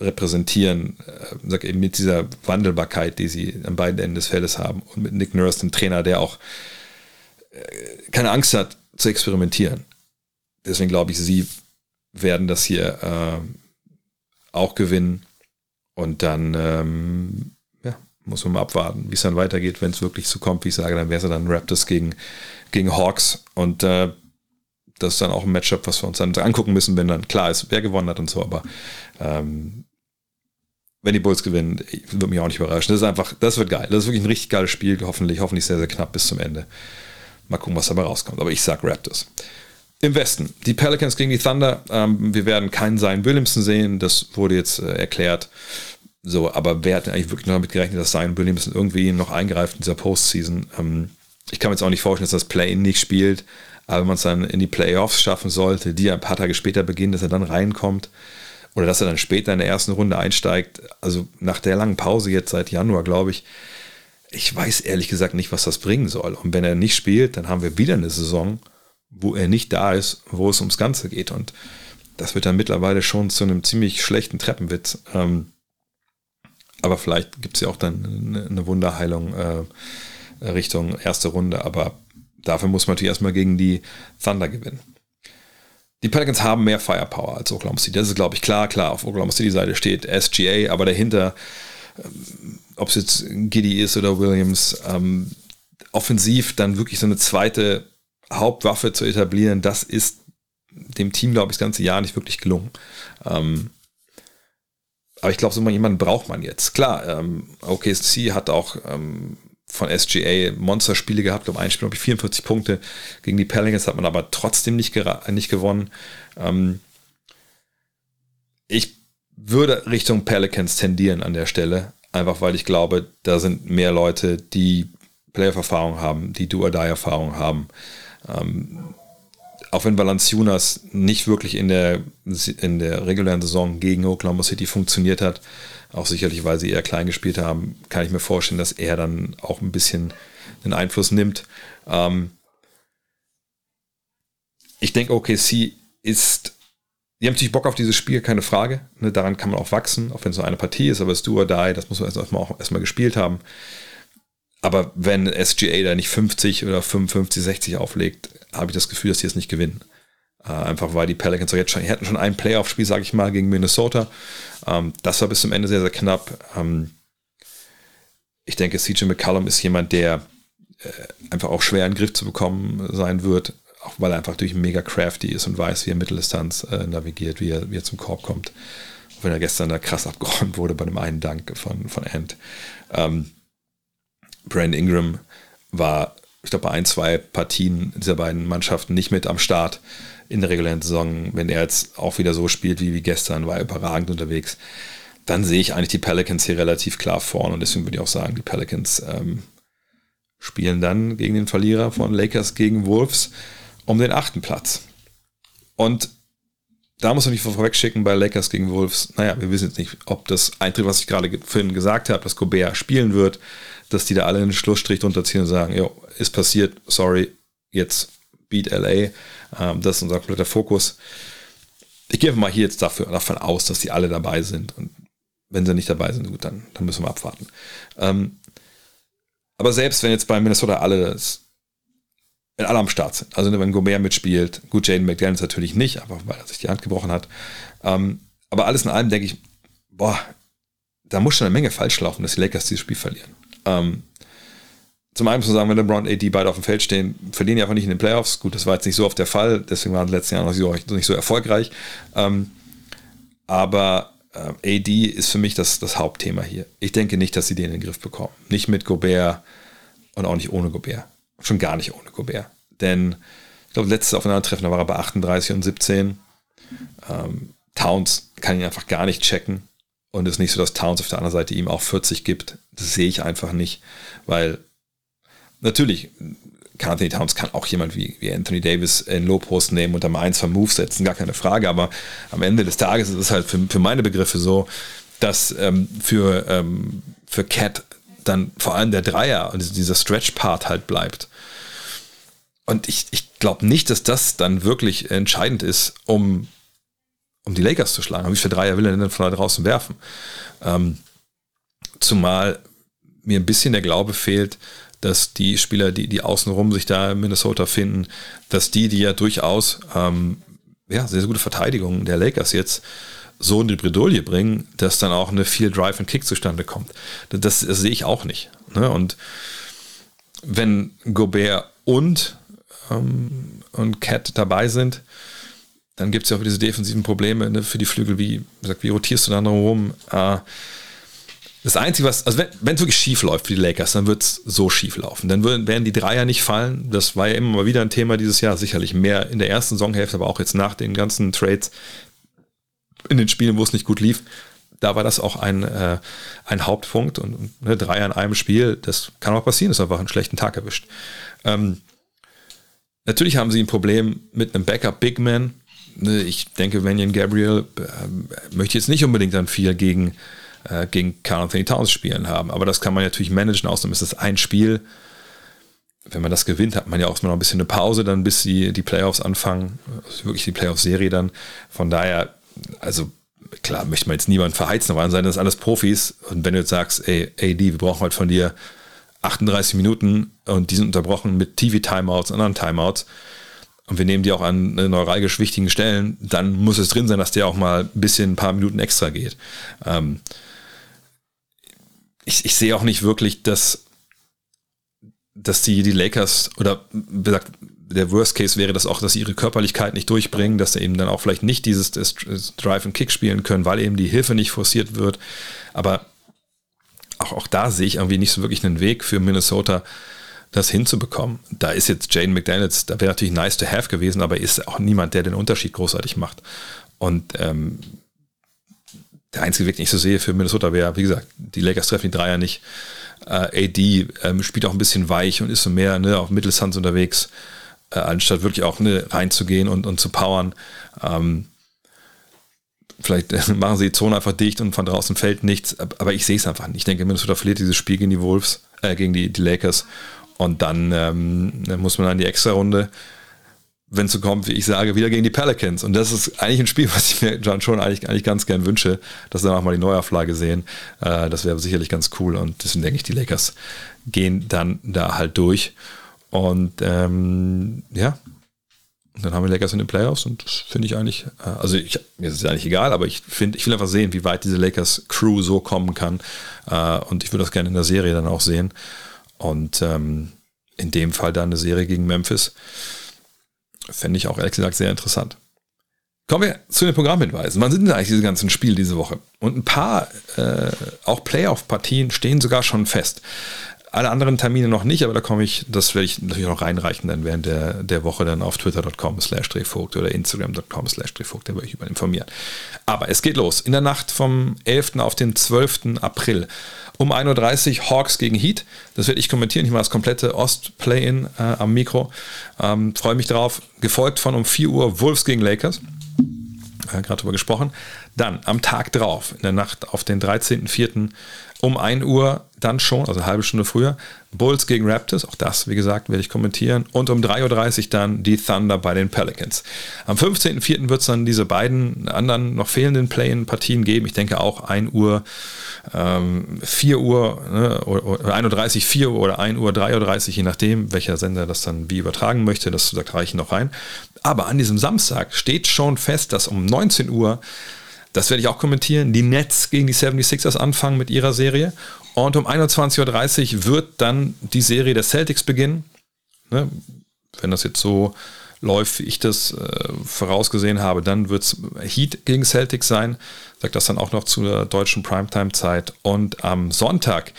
repräsentieren, äh, sag eben mit dieser Wandelbarkeit, die sie an beiden Enden des Feldes haben und mit Nick Nurse, dem Trainer, der auch äh, keine Angst hat zu experimentieren. Deswegen glaube ich, sie werden das hier äh, auch gewinnen. Und dann ähm, ja, muss man mal abwarten, wie es dann weitergeht, wenn es wirklich so kommt, wie ich sage, dann wäre es dann Raptors gegen, gegen Hawks. Und äh, das ist dann auch ein Matchup, was wir uns dann angucken müssen, wenn dann klar ist, wer gewonnen hat und so. Aber ähm, wenn die Bulls gewinnen, würde mich auch nicht überraschen. Das ist einfach, das wird geil. Das ist wirklich ein richtig geiles Spiel, hoffentlich, hoffentlich sehr, sehr knapp bis zum Ende. Mal gucken, was dabei rauskommt. Aber ich sag Raptors. Im Westen, die Pelicans gegen die Thunder. Ähm, wir werden keinen Zion Williamson sehen, das wurde jetzt äh, erklärt. So, aber wer hat denn eigentlich wirklich noch damit gerechnet, dass Zion Williamson irgendwie noch eingreift in dieser Postseason? Ähm, ich kann mir jetzt auch nicht vorstellen, dass das Play-In nicht spielt, aber wenn man es dann in die Playoffs schaffen sollte, die ein paar Tage später beginnen, dass er dann reinkommt oder dass er dann später in der ersten Runde einsteigt, also nach der langen Pause jetzt seit Januar, glaube ich, ich weiß ehrlich gesagt nicht, was das bringen soll. Und wenn er nicht spielt, dann haben wir wieder eine Saison, wo er nicht da ist, wo es ums Ganze geht. Und das wird dann mittlerweile schon zu einem ziemlich schlechten Treppenwitz. Ähm, aber vielleicht gibt es ja auch dann eine, Wunderheilung äh, Richtung erste Runde. Aber dafür muss man natürlich erstmal gegen die Thunder gewinnen. Die Pelicans haben mehr Firepower als Oklahoma City. Das ist, glaube ich, klar. Klar, auf Oklahoma City Seite steht SGA, aber dahinter, ähm, ob es jetzt Giddy ist oder Williams, ähm, offensiv dann wirklich so eine zweite Hauptwaffe zu etablieren, das ist dem Team, glaube ich, das ganze Jahr nicht wirklich gelungen. Ähm, aber ich glaube, so jemanden braucht man jetzt. Klar, ähm, OKC hat auch ähm, von SGA Monsterspiele gehabt, glaube ein Spiel, glaube ich, 44 Punkte. Gegen die Pelicans hat man aber trotzdem nicht, nicht gewonnen. Ähm, ich würde Richtung Pelicans tendieren an der Stelle, einfach weil ich glaube, da sind mehr Leute, die Playoff-Erfahrung haben, die Do-or-Die-Erfahrung haben. Ähm, auch wenn Valanciunas nicht wirklich in der, in der regulären Saison gegen Oklahoma City funktioniert hat, auch sicherlich, weil sie eher klein gespielt haben, kann ich mir vorstellen, dass er dann auch ein bisschen den Einfluss nimmt. Ähm ich denke, OKC ist, die haben natürlich Bock auf dieses Spiel, keine Frage. Ne, daran kann man auch wachsen, auch wenn es nur eine Partie ist, aber es ist Do or Die, das muss man erstmal auch erstmal gespielt haben. Aber wenn SGA da nicht 50 oder 55, 60 auflegt, habe ich das Gefühl, dass die es nicht gewinnen. Äh, einfach weil die Pelicans jetzt schon, die hatten schon ein Playoff-Spiel, sage ich mal, gegen Minnesota. Ähm, das war bis zum Ende sehr, sehr knapp. Ähm, ich denke, CJ McCallum ist jemand, der äh, einfach auch schwer in den Griff zu bekommen sein wird, auch weil er einfach durch mega crafty ist und weiß, wie er Mitteldistanz äh, navigiert, wie er, wie er zum Korb kommt. Auch wenn er gestern da krass abgeräumt wurde bei dem einen Dank von, von Ant. Ähm, Brand Ingram war, ich glaube, bei ein, zwei Partien dieser beiden Mannschaften nicht mit am Start in der regulären Saison. Wenn er jetzt auch wieder so spielt wie, wie gestern, war er überragend unterwegs. Dann sehe ich eigentlich die Pelicans hier relativ klar vorne und deswegen würde ich auch sagen, die Pelicans ähm, spielen dann gegen den Verlierer von Lakers gegen Wolves um den achten Platz. Und da muss man nicht vorweg schicken bei Lakers gegen Wolves. Naja, wir wissen jetzt nicht, ob das Eintritt, was ich gerade vorhin gesagt habe, dass Gobert spielen wird, dass die da alle einen Schlussstrich drunter ziehen und sagen, jo, ist passiert, sorry, jetzt beat LA. Ähm, das ist unser kompletter Fokus. Ich gehe mal hier jetzt dafür, davon aus, dass die alle dabei sind. Und wenn sie nicht dabei sind, gut, dann, dann müssen wir abwarten. Ähm, aber selbst wenn jetzt bei Minnesota alle das, wenn alle am Start sind, also wenn Gobert mitspielt, gut, Jaden McDaniels natürlich nicht, aber weil er sich die Hand gebrochen hat. Ähm, aber alles in allem denke ich, boah, da muss schon eine Menge falsch laufen, dass die Lakers dieses Spiel verlieren. Ähm, zum einen muss man sagen, wenn LeBron und AD beide auf dem Feld stehen, verlieren die einfach nicht in den Playoffs. Gut, das war jetzt nicht so oft der Fall, deswegen waren die letzten Jahre noch nicht so, nicht so erfolgreich. Ähm, aber äh, AD ist für mich das, das Hauptthema hier. Ich denke nicht, dass sie den in den Griff bekommen. Nicht mit Gobert und auch nicht ohne Gobert. Schon gar nicht ohne Gobert. Denn ich glaube, letztes Aufeinandertreffen, da war er bei 38 und 17. Ähm, Towns kann ihn einfach gar nicht checken. Und es ist nicht so, dass Towns auf der anderen Seite ihm auch 40 gibt. Das sehe ich einfach nicht, weil natürlich, Anthony Towns kann auch jemand wie, wie Anthony Davis in Low nehmen und dann ein, zwei Moves setzen, gar keine Frage, aber am Ende des Tages ist es halt für, für meine Begriffe so, dass ähm, für, ähm, für Cat dann vor allem der Dreier und dieser Stretch-Part halt bleibt. Und ich, ich glaube nicht, dass das dann wirklich entscheidend ist, um um die Lakers zu schlagen. wie viele Dreier will er denn von da draußen werfen? Ähm, zumal mir ein bisschen der Glaube fehlt, dass die Spieler, die, die außenrum sich da in Minnesota finden, dass die, die ja durchaus ähm, ja, sehr, sehr gute Verteidigung der Lakers jetzt so in die Bredouille bringen, dass dann auch eine viel Drive and Kick zustande kommt. Das, das sehe ich auch nicht. Ne? Und wenn Gobert und, ähm, und Cat dabei sind, dann gibt es ja auch diese defensiven Probleme ne, für die Flügel, wie gesagt, wie rotierst du dann rum? Äh, das Einzige, was, also wenn es wirklich schief läuft für die Lakers, dann wird es so schief laufen. Dann würden, werden die Dreier nicht fallen. Das war ja immer mal wieder ein Thema dieses Jahr, sicherlich mehr in der ersten Saisonhälfte, aber auch jetzt nach den ganzen Trades in den Spielen, wo es nicht gut lief. Da war das auch ein, äh, ein Hauptpunkt und ne, Dreier in einem Spiel, das kann auch passieren, ist einfach einen schlechten Tag erwischt. Ähm, natürlich haben sie ein Problem mit einem Backup Big Man, ich denke, Vanyan Gabriel äh, möchte jetzt nicht unbedingt dann viel gegen, äh, gegen Carl Anthony Towns spielen haben, aber das kann man natürlich managen, außerdem ist es ein Spiel. Wenn man das gewinnt, hat man ja auch noch ein bisschen eine Pause, dann bis die, die Playoffs anfangen, also wirklich die Playoff-Serie dann. Von daher, also klar, möchte man jetzt niemand verheizen, aber an sein, das sind alles Profis. Und wenn du jetzt sagst, ey, AD, wir brauchen heute von dir 38 Minuten und die sind unterbrochen mit TV-Timeouts und anderen Timeouts, und wir nehmen die auch an neuralgisch wichtigen Stellen, dann muss es drin sein, dass der auch mal ein bisschen ein paar Minuten extra geht. Ähm ich, ich sehe auch nicht wirklich, dass, dass die, die Lakers oder wie gesagt, der Worst Case wäre das auch, dass sie ihre Körperlichkeit nicht durchbringen, dass sie eben dann auch vielleicht nicht dieses Drive and Kick spielen können, weil eben die Hilfe nicht forciert wird. Aber auch, auch da sehe ich irgendwie nicht so wirklich einen Weg für Minnesota, das hinzubekommen. Da ist jetzt Jane McDaniels, da wäre natürlich nice to have gewesen, aber ist auch niemand, der den Unterschied großartig macht. Und ähm, der einzige Weg, den ich so sehe für Minnesota wäre, wie gesagt, die Lakers treffen die Dreier nicht. Äh, AD ähm, spielt auch ein bisschen weich und ist so mehr ne, auf Mittelstands unterwegs, äh, anstatt wirklich auch ne, reinzugehen und, und zu powern. Ähm, vielleicht äh, machen sie die Zone einfach dicht und von draußen fällt nichts, aber ich sehe es einfach nicht. Ich denke, Minnesota verliert dieses Spiel gegen die Wolves, äh, gegen die, die Lakers und dann ähm, muss man an die Extra-Runde, wenn es so kommt, wie ich sage, wieder gegen die Pelicans. Und das ist eigentlich ein Spiel, was ich mir John schon eigentlich, eigentlich ganz gern wünsche, dass wir dann auch mal die Neuauflage sehen. Äh, das wäre sicherlich ganz cool. Und deswegen denke ich, die Lakers gehen dann da halt durch. Und ähm, ja, dann haben wir Lakers in den Playoffs und das finde ich eigentlich, äh, also ich, mir ist es eigentlich egal, aber ich finde, ich will einfach sehen, wie weit diese Lakers Crew so kommen kann. Äh, und ich würde das gerne in der Serie dann auch sehen. Und ähm, in dem Fall dann eine Serie gegen Memphis fände ich auch ehrlich gesagt sehr interessant. Kommen wir zu den Programmhinweisen. Wann sind denn eigentlich diese ganzen Spiele diese Woche? Und ein paar, äh, auch Playoff-Partien stehen sogar schon fest. Alle anderen Termine noch nicht, aber da komme ich, das werde ich natürlich noch reinreichen dann während der, der Woche dann auf twitter.com slash drehvogt oder instagram.com slash drehvogt, da werde ich über informieren. Aber es geht los. In der Nacht vom 11. auf den 12. April um 1.30 Uhr Hawks gegen Heat. Das werde ich kommentieren. Ich mache das komplette Ost-Play-In äh, am Mikro. Ähm, Freue mich drauf. Gefolgt von um 4 Uhr Wolves gegen Lakers. Äh, Gerade darüber gesprochen. Dann am Tag drauf, in der Nacht auf den 13.04 um 1 Uhr dann schon, also eine halbe Stunde früher, Bulls gegen Raptors, auch das, wie gesagt, werde ich kommentieren. Und um 3.30 Uhr dann die Thunder bei den Pelicans. Am 15.04. wird es dann diese beiden anderen noch fehlenden Play-In-Partien geben. Ich denke auch 1 Uhr, ähm, 4 Uhr, ne, oder 1.30 Uhr, 4 Uhr oder 1 Uhr, 3.30 Uhr, je nachdem, welcher Sender das dann wie übertragen möchte. Das sagt, reichen noch rein. Aber an diesem Samstag steht schon fest, dass um 19 Uhr das werde ich auch kommentieren. Die Nets gegen die 76ers anfangen mit ihrer Serie. Und um 21.30 Uhr wird dann die Serie der Celtics beginnen. Ne? Wenn das jetzt so läuft, wie ich das äh, vorausgesehen habe, dann wird es Heat gegen Celtics sein. Sagt das dann auch noch zu der deutschen Primetime-Zeit. Und am Sonntag,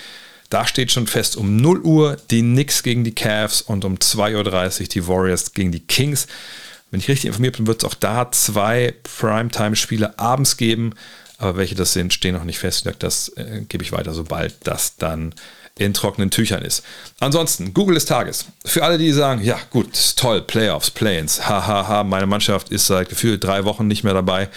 da steht schon fest, um 0 Uhr die Knicks gegen die Cavs und um 2.30 Uhr die Warriors gegen die Kings. Wenn ich richtig informiert bin, wird es auch da zwei Primetime-Spiele abends geben. Aber welche das sind, stehen noch nicht fest. Das äh, gebe ich weiter, sobald das dann in trockenen Tüchern ist. Ansonsten, Google des Tages. Für alle, die sagen, ja gut, toll, Playoffs, Play-ins, hahaha, meine Mannschaft ist seit gefühlt drei Wochen nicht mehr dabei.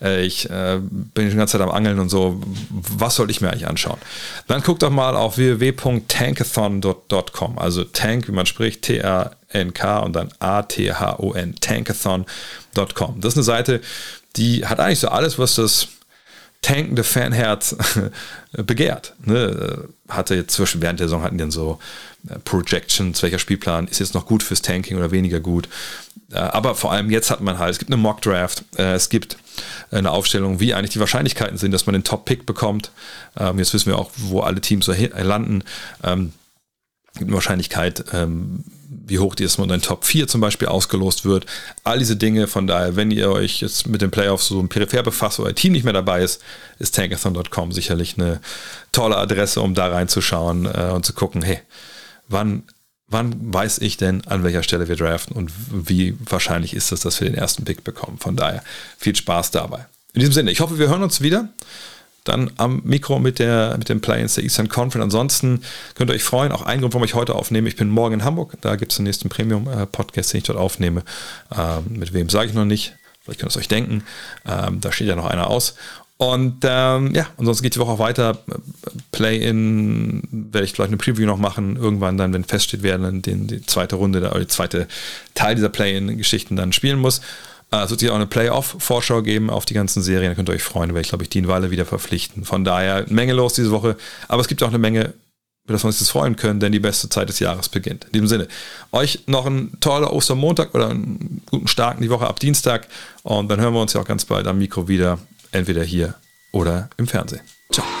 Äh, ich äh, bin die ganze Zeit am Angeln und so. Was soll ich mir eigentlich anschauen? Dann guckt doch mal auf www.tankathon.com, also Tank, wie man spricht, T-A-N-K und dann A-T-H-O-N, tankathon.com. Das ist eine Seite, die hat eigentlich so alles, was das tankende Fanherz begehrt. Ne? Hatte jetzt zwischen während der Saison hatten die dann so äh, Projections, welcher Spielplan ist jetzt noch gut fürs Tanking oder weniger gut. Äh, aber vor allem jetzt hat man halt, es gibt eine Mock Draft, äh, es gibt eine Aufstellung, wie eigentlich die Wahrscheinlichkeiten sind, dass man den Top-Pick bekommt. Ähm, jetzt wissen wir auch, wo alle Teams so landen. Ähm, gibt eine Wahrscheinlichkeit, ähm, wie hoch die ist, man in Top 4 zum Beispiel ausgelost wird. All diese Dinge, von daher, wenn ihr euch jetzt mit den Playoffs so Peripher befasst oder euer Team nicht mehr dabei ist, ist tankathon.com sicherlich eine tolle Adresse, um da reinzuschauen äh, und zu gucken, hey, wann, wann weiß ich denn, an welcher Stelle wir draften und wie wahrscheinlich ist es, dass wir den ersten Pick bekommen. Von daher viel Spaß dabei. In diesem Sinne, ich hoffe, wir hören uns wieder dann am Mikro mit, der, mit dem Play-ins der Eastern Conference. Ansonsten könnt ihr euch freuen, auch ein Grund, warum ich heute aufnehme. Ich bin morgen in Hamburg, da gibt es den nächsten Premium-Podcast, den ich dort aufnehme. Ähm, mit wem sage ich noch nicht, vielleicht könnt ihr es euch denken. Ähm, da steht ja noch einer aus. Und ähm, ja, ansonsten geht die Woche auch weiter. Play-in werde ich vielleicht eine Preview noch machen. Irgendwann dann, wenn feststeht, wer dann den, die zweite Runde oder die zweite Teil dieser Play-in-Geschichten dann spielen muss. Äh, es wird sich auch eine Playoff-Vorschau geben auf die ganzen Serien. Da könnt ihr euch freuen, werde ich, glaube ich, Dean Walle wieder verpflichten. Von daher Menge los diese Woche. Aber es gibt auch eine Menge, über das wir uns jetzt freuen können, denn die beste Zeit des Jahres beginnt. In diesem Sinne, euch noch ein toller Ostermontag oder einen guten Start in die Woche ab Dienstag. Und dann hören wir uns ja auch ganz bald am Mikro wieder, entweder hier oder im Fernsehen. Ciao.